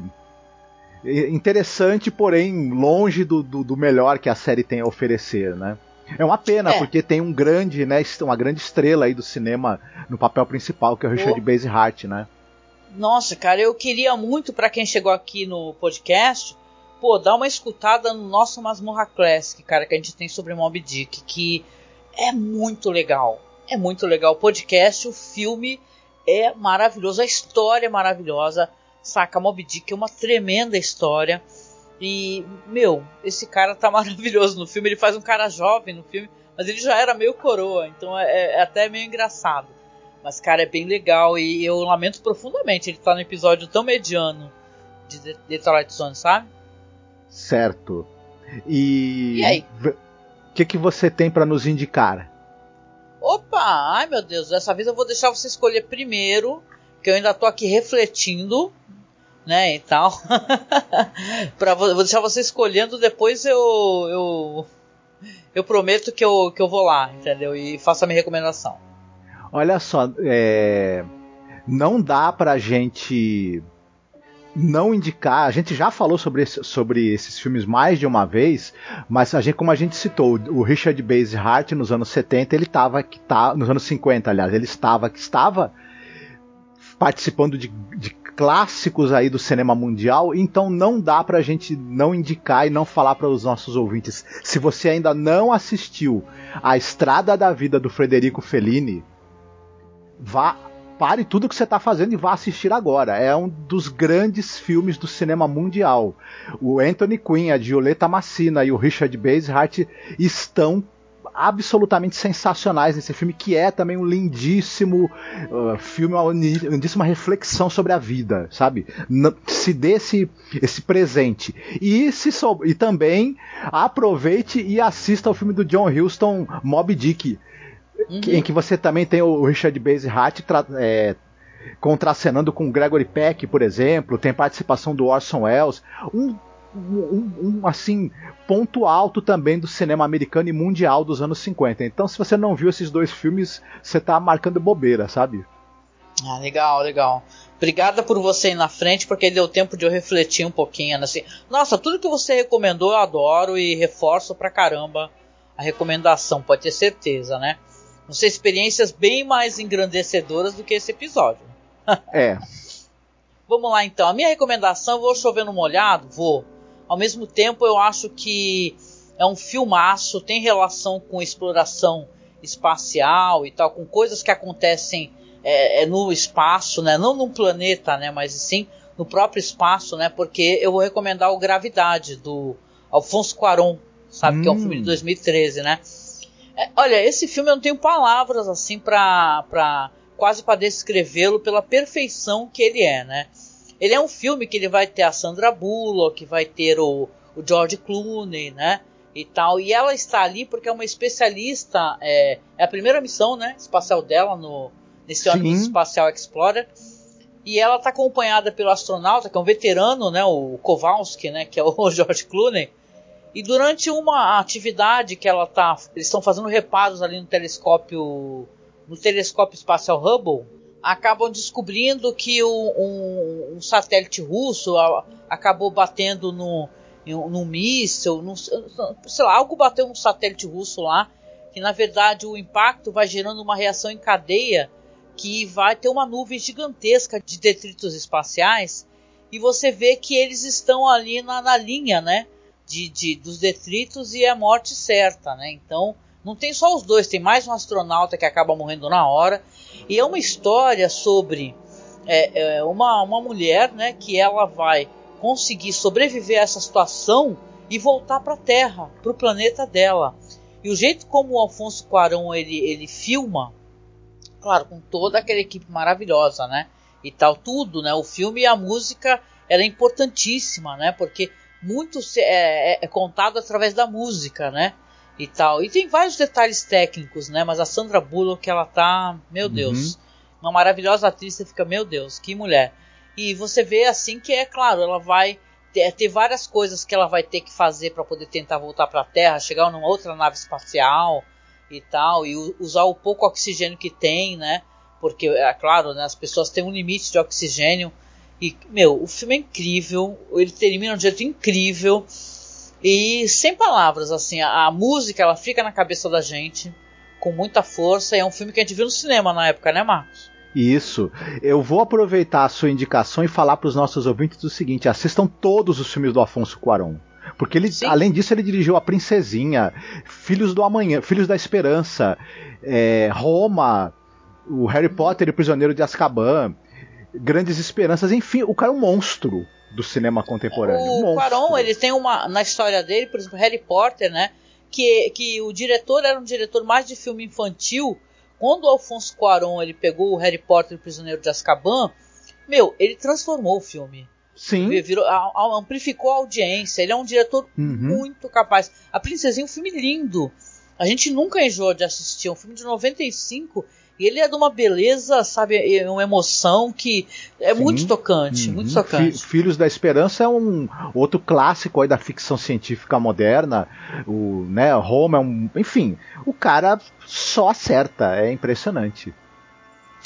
interessante, porém longe do, do, do, melhor que a série tem a oferecer, né? É uma pena, é. porque tem um grande, né, uma grande estrela aí do cinema no papel principal, que é o Richard oh. Base Hart, né? Nossa, cara, eu queria muito para quem chegou aqui no podcast, pô, dar uma escutada no nosso Masmorra Classic, cara, que a gente tem sobre Mob Dick, que é muito legal. É muito legal o podcast, o filme é maravilhoso, a história é maravilhosa Saca, Mob Dick é uma tremenda história. E, meu, esse cara tá maravilhoso no filme. Ele faz um cara jovem no filme, mas ele já era meio coroa, então é, é até meio engraçado. Mas, cara, é bem legal e eu lamento profundamente ele tá no episódio tão mediano de The Twilight Zone, sabe? Certo. E. E aí? O que, que você tem para nos indicar? Opa! Ai meu Deus, dessa vez eu vou deixar você escolher primeiro, que eu ainda tô aqui refletindo né, e tal. para vou deixar você escolhendo, depois eu eu eu prometo que eu, que eu vou lá, entendeu? E faço a minha recomendação. Olha só, é, não dá pra gente não indicar. A gente já falou sobre, esse, sobre esses filmes mais de uma vez, mas a gente, como a gente citou, o Richard Base Hart nos anos 70, ele estava que tá nos anos 50, aliás, ele estava que estava participando de, de clássicos aí do cinema mundial, então não dá pra gente não indicar e não falar para os nossos ouvintes. Se você ainda não assistiu A Estrada da Vida do Frederico Fellini, vá pare tudo que você está fazendo e vá assistir agora. É um dos grandes filmes do cinema mundial. O Anthony Quinn, a Violeta Massina e o Richard Basehart estão absolutamente sensacionais nesse filme, que é também um lindíssimo uh, filme, uma lindíssima reflexão sobre a vida, sabe? se dê esse, esse presente. E, se sou, e também aproveite e assista ao filme do John Huston, Moby Dick, uhum. em que você também tem o Richard Base Hart é, contracenando com Gregory Peck, por exemplo, tem participação do Orson Welles, um um, um, assim ponto alto também do cinema americano e mundial dos anos 50. Então, se você não viu esses dois filmes, você tá marcando bobeira, sabe? Ah, legal, legal. Obrigada por você ir na frente, porque deu tempo de eu refletir um pouquinho. Né? Assim, nossa, tudo que você recomendou eu adoro e reforço pra caramba a recomendação, pode ter certeza, né? Vão ser experiências bem mais engrandecedoras do que esse episódio. é. Vamos lá então. A minha recomendação, vou chover no molhado? Vou. Ao mesmo tempo, eu acho que é um filmaço, tem relação com exploração espacial e tal, com coisas que acontecem é, é no espaço, né? Não no planeta, né? Mas sim no próprio espaço, né? Porque eu vou recomendar o Gravidade do Alfonso Cuarón, sabe? Hum. Que é um filme de 2013, hum. né? É, olha, esse filme eu não tenho palavras assim para quase para descrevê-lo pela perfeição que ele é, né? Ele é um filme que ele vai ter a Sandra Bullock, vai ter o, o George Clooney, né? E tal. E ela está ali porque é uma especialista. É, é a primeira missão, né? Espacial dela no, nesse ônibus espacial Explorer. E ela está acompanhada pelo astronauta, que é um veterano, né, o Kowalski, né, que é o George Clooney. E durante uma atividade que ela tá, eles estão fazendo reparos ali no telescópio, no telescópio espacial Hubble, acabam descobrindo que um, um, um satélite russo acabou batendo no, num míssil, num, sei lá, algo bateu no satélite russo lá, que na verdade o impacto vai gerando uma reação em cadeia que vai ter uma nuvem gigantesca de detritos espaciais e você vê que eles estão ali na, na linha, né? De, de, dos detritos e é a morte certa, né? Então não tem só os dois, tem mais um astronauta que acaba morrendo na hora e é uma história sobre é, é uma, uma mulher, né? Que ela vai conseguir sobreviver a essa situação e voltar para a Terra, para o planeta dela. E o jeito como o Alfonso Cuarón ele, ele filma claro, com toda aquela equipe maravilhosa, né? E tal, tudo, né? O filme e a música, ela é importantíssima, né? Porque muito é, é, é contado através da música, né? E tal. E tem vários detalhes técnicos, né? Mas a Sandra Bullock, ela tá, meu uhum. Deus, uma maravilhosa atriz, você fica, meu Deus, que mulher. E você vê assim que é claro, ela vai ter, ter várias coisas que ela vai ter que fazer para poder tentar voltar para a Terra, chegar numa outra nave espacial, e tal, e usar o pouco oxigênio que tem, né? Porque, é claro, né, as pessoas têm um limite de oxigênio. E, meu, o filme é incrível, ele termina de um jeito incrível. E sem palavras, assim, a, a, música ela fica na cabeça da gente com muita força. E é um filme que a gente viu no cinema na época, né, Marcos? Isso. Eu vou aproveitar a sua indicação e falar para os nossos ouvintes o seguinte: assistam todos os filmes do Afonso Cuarón. Porque ele, Sim. além disso, ele dirigiu A Princesinha, Filhos do Amanhã, Filhos da Esperança, é, Roma, o Harry Potter e o Prisioneiro de Azkaban, Grandes Esperanças, enfim, o cara é um monstro do cinema contemporâneo. O Quaron, ele tem uma na história dele, por exemplo, Harry Potter, né, que, que o diretor era um diretor mais de filme infantil. Quando o Alfonso Cuarón ele pegou o Harry Potter e o Prisioneiro de Azkaban, meu, ele transformou o filme. Sim. Virou, amplificou a audiência. Ele é um diretor uhum. muito capaz. A Princesinha é um filme lindo. A gente nunca enjoa de assistir. É um filme de 95 e ele é de uma beleza, sabe, é uma emoção que é Sim. muito tocante, uhum. muito tocante. Filhos da Esperança é um outro clássico aí da ficção científica moderna. O, né, Roma é um, enfim, o cara só acerta, é impressionante.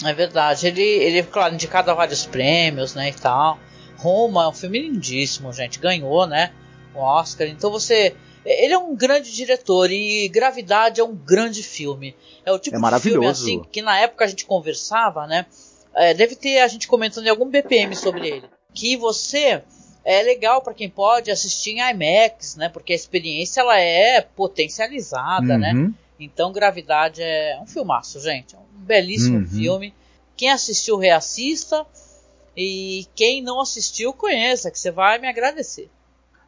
É verdade. Ele, ele claro, indicado a vários prêmios, né, e tal. Roma é um filme lindíssimo, gente. Ganhou, né? O Oscar. Então você. Ele é um grande diretor e Gravidade é um grande filme. É o tipo é de filme assim que na época a gente conversava, né? É, deve ter a gente comentando em algum BPM sobre ele. Que você é legal para quem pode assistir em IMAX, né? Porque a experiência ela é potencializada, né? uhum. né? Então Gravidade é um filmaço, gente. É um belíssimo uhum. filme. Quem assistiu reassista. E quem não assistiu, conheça, que você vai me agradecer.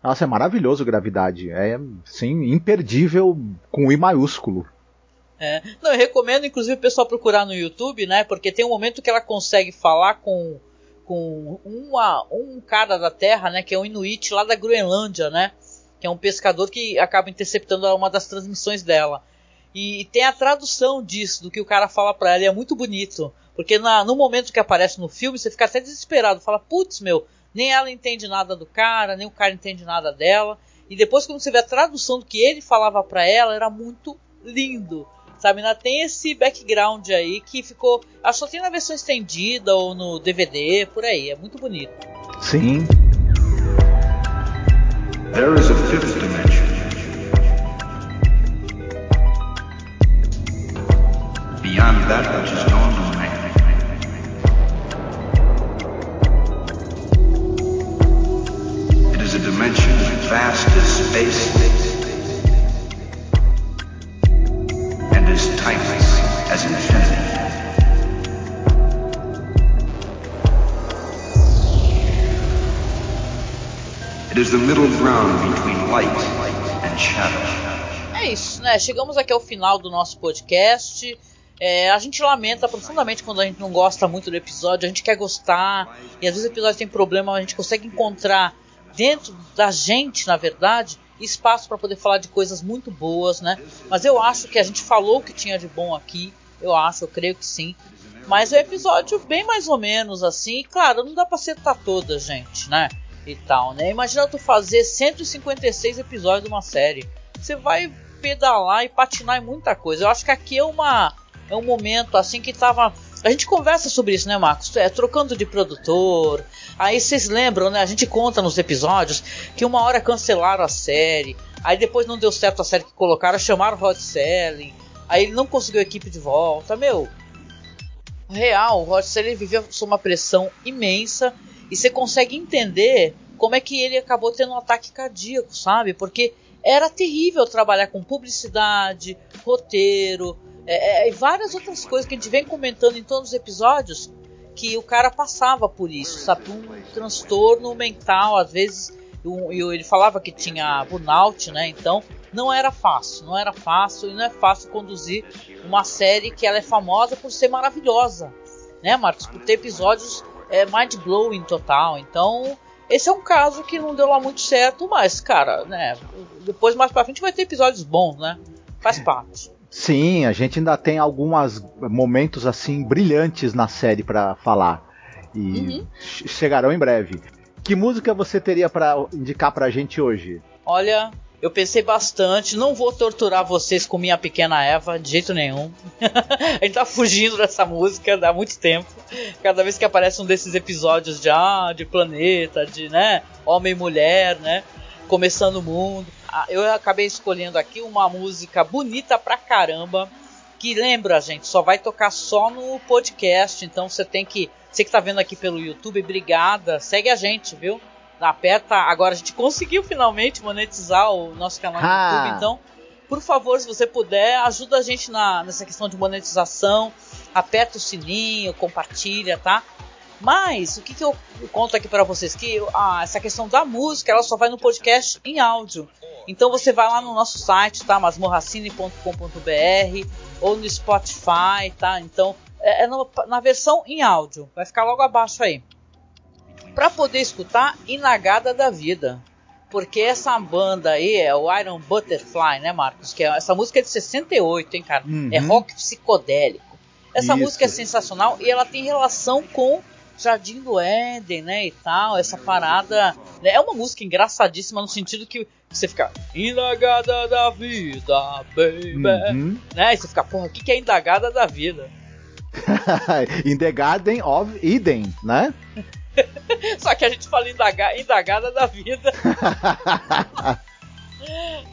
Nossa, é maravilhoso Gravidade. É, sim, imperdível com I maiúsculo. É. Não, eu recomendo, inclusive, o pessoal procurar no YouTube, né? Porque tem um momento que ela consegue falar com, com uma, um cara da Terra, né? Que é um Inuit lá da Groenlândia, né? Que é um pescador que acaba interceptando uma das transmissões dela. E, e tem a tradução disso, do que o cara fala pra ela, e é muito bonito. Porque na, no momento que aparece no filme, você fica até desesperado. Fala, putz, meu, nem ela entende nada do cara, nem o cara entende nada dela. E depois, quando você vê a tradução do que ele falava para ela, era muito lindo. Sabe, ainda tem esse background aí que ficou. Acho que só tem na versão estendida ou no DVD, por aí. É muito bonito. Sim. There is a fifth dimension. Beyond that which is known Is the middle ground between light and shadow. É isso, né? Chegamos aqui ao final do nosso podcast. É, a gente lamenta profundamente quando a gente não gosta muito do episódio, a gente quer gostar, e às vezes o episódio tem problema, a gente consegue encontrar dentro da gente, na verdade, espaço para poder falar de coisas muito boas, né? Mas eu acho que a gente falou o que tinha de bom aqui. Eu acho, eu creio que sim. Mas é um episódio bem mais ou menos assim. Claro, não dá pra acertar toda, gente, né? E tal, né? Imagina tu fazer 156 episódios de uma série. Você vai pedalar e patinar em muita coisa. Eu acho que aqui é uma é um momento assim que tava a gente conversa sobre isso, né, Marcos? É, trocando de produtor. Aí vocês lembram, né? A gente conta nos episódios que uma hora cancelaram a série. Aí depois não deu certo a série que colocaram, chamaram o Rod Selling. Aí ele não conseguiu a equipe de volta. Meu, real, o Rod Selling vivia sob uma pressão imensa. E você consegue entender como é que ele acabou tendo um ataque cardíaco, sabe? Porque era terrível trabalhar com publicidade, roteiro, é, é, e várias outras coisas que a gente vem comentando em todos os episódios que o cara passava por isso, sabe? Um transtorno mental, às vezes. Um, ele falava que tinha burnout, né? Então não era fácil, não era fácil e não é fácil conduzir uma série que ela é famosa por ser maravilhosa, né, Marcos? Por ter episódios é, mind blowing total. Então esse é um caso que não deu lá muito certo, mas cara, né? Depois mais para frente vai ter episódios bons, né? Faz parte. Sim, a gente ainda tem alguns momentos assim brilhantes na série para falar e uhum. chegarão em breve. Que música você teria para indicar pra gente hoje? Olha, eu pensei bastante, não vou torturar vocês com minha pequena Eva, de jeito nenhum. a gente tá fugindo dessa música há muito tempo. Cada vez que aparece um desses episódios de, ah, de planeta, de, né, homem e mulher, né, começando o mundo. Ah, eu acabei escolhendo aqui uma música bonita pra caramba. Que lembra, gente, só vai tocar só no podcast. Então você tem que. Você que tá vendo aqui pelo YouTube, obrigada. Segue a gente, viu? Aperta. Agora a gente conseguiu finalmente monetizar o nosso canal no ah. YouTube. Então, por favor, se você puder, ajuda a gente na, nessa questão de monetização. Aperta o sininho, compartilha, tá? Mas o que, que eu conto aqui para vocês que ah, essa questão da música ela só vai no podcast em áudio. Então você vai lá no nosso site, tá? masmorracine.com.br ou no Spotify, tá? Então é, é no, na versão em áudio, vai ficar logo abaixo aí. Para poder escutar Inagada da Vida. Porque essa banda aí é o Iron Butterfly, né, Marcos? Que é, essa música é de 68, hein, cara? Uhum. É rock psicodélico. Essa Isso. música é sensacional e ela tem relação com Jardim do Éden, né, e tal, essa parada. Né, é uma música engraçadíssima no sentido que você fica indagada da vida, baby, uhum. né, e você fica, porra, o que, que é indagada da vida? In the Garden of Eden, né? Só que a gente fala indaga, indagada da vida.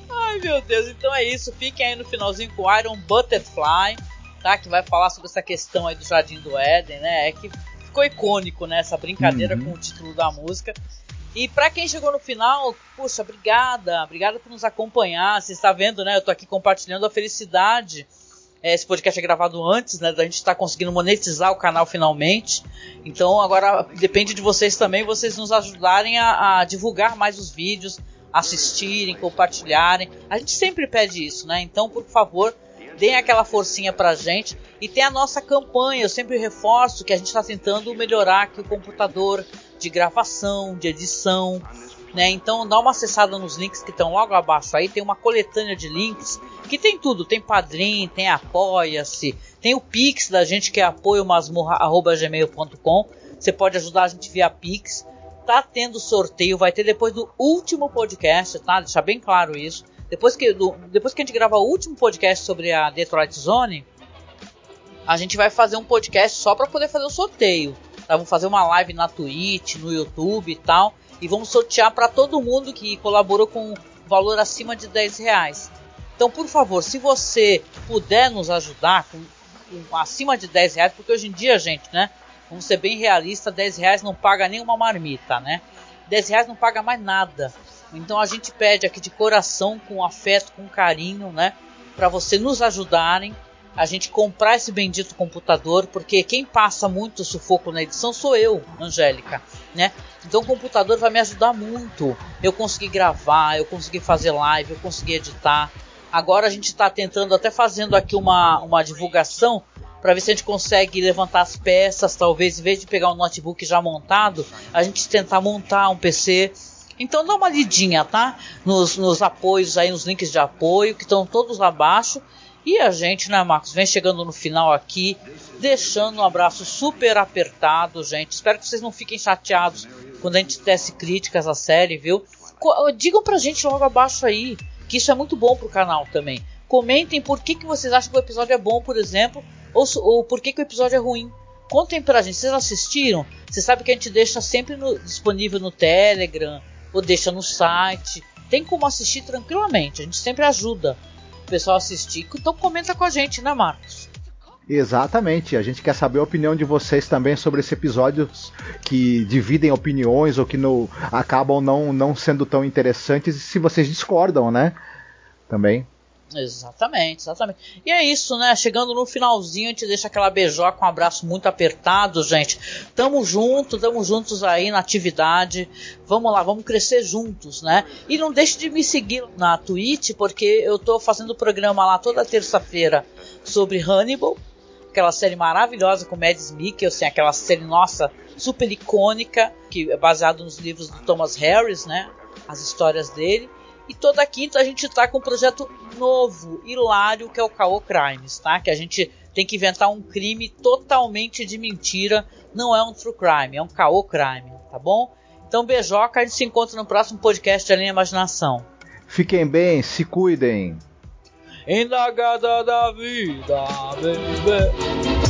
Ai meu Deus, então é isso. Fiquem aí no finalzinho com Iron Butterfly, tá? Que vai falar sobre essa questão aí do Jardim do Éden, né? É que ficou icônico, né? Essa brincadeira uhum. com o título da música. E para quem chegou no final, poxa, obrigada, obrigada por nos acompanhar. Você está vendo, né? Eu tô aqui compartilhando a felicidade. É, esse podcast é gravado antes, né? Da gente estar tá conseguindo monetizar o canal finalmente. Então agora depende de vocês também, vocês nos ajudarem a, a divulgar mais os vídeos, assistirem, compartilharem. A gente sempre pede isso, né? Então, por favor, deem aquela forcinha pra gente. E tem a nossa campanha, eu sempre reforço que a gente está tentando melhorar aqui o computador de gravação, de edição. Né? Então dá uma acessada nos links que estão logo abaixo aí, tem uma coletânea de links que tem tudo, tem Padrim, tem Apoia-se, tem o Pix da gente que é apoiomasmorra.gmail.com. Você pode ajudar a gente via Pix. Tá tendo sorteio, vai ter depois do último podcast, tá? Deixar bem claro isso. Depois que, do, depois que a gente gravar o último podcast sobre a Detroit Zone, a gente vai fazer um podcast só para poder fazer o sorteio. Tá? Vamos fazer uma live na Twitch, no YouTube e tal. E vamos sortear para todo mundo que colaborou com valor acima de 10 reais. Então, por favor, se você puder nos ajudar com, com acima de 10 reais, porque hoje em dia, gente, né? Vamos ser bem realistas, 10 reais não paga nenhuma marmita, né? 10 reais não paga mais nada. Então a gente pede aqui de coração, com afeto, com carinho, né? Para você nos ajudarem a gente comprar esse bendito computador, porque quem passa muito sufoco na edição sou eu, Angélica, né? Então o computador vai me ajudar muito. Eu consegui gravar, eu consegui fazer live, eu consegui editar. Agora a gente está tentando até fazendo aqui uma, uma divulgação para ver se a gente consegue levantar as peças, talvez em vez de pegar um notebook já montado, a gente tentar montar um PC então dá uma lidinha, tá? Nos, nos apoios aí, nos links de apoio, que estão todos lá abaixo. E a gente, né, Marcos, vem chegando no final aqui, deixando um abraço super apertado, gente. Espero que vocês não fiquem chateados quando a gente tece críticas à série, viu? Digam pra gente logo abaixo aí, que isso é muito bom pro canal também. Comentem por que, que vocês acham que o episódio é bom, por exemplo, ou, ou por que, que o episódio é ruim. Contem pra gente, vocês assistiram? Você sabe que a gente deixa sempre no, disponível no Telegram, ou deixa no site. Tem como assistir tranquilamente, a gente sempre ajuda pessoal assistir. Então comenta com a gente, né, Marcos? Exatamente, a gente quer saber a opinião de vocês também sobre esse episódio que dividem opiniões ou que no, acabam não, não sendo tão interessantes e se vocês discordam, né? Também. Exatamente, exatamente. E é isso, né? Chegando no finalzinho, a gente deixa aquela beijoca um abraço muito apertado, gente. Tamo junto, tamo juntos aí na atividade. Vamos lá, vamos crescer juntos, né? E não deixe de me seguir na Twitch, porque eu tô fazendo programa lá toda terça-feira sobre Hannibal, aquela série maravilhosa com Mads Mikkelsen, aquela série nossa super icônica, que é baseado nos livros do Thomas Harris, né? As histórias dele. E toda quinta a gente tá com um projeto novo, hilário, que é o Caô Crimes, tá? Que a gente tem que inventar um crime totalmente de mentira. Não é um true crime, é um caô crime, tá bom? Então, beijoca, a gente se encontra no próximo podcast da Linha Imaginação. Fiquem bem, se cuidem. Indagada da vida, baby.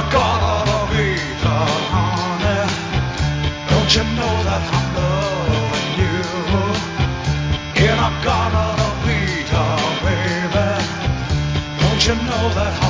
I gotta be the honey. Don't you know that I'm loving you? And I gotta be the baby. Don't you know that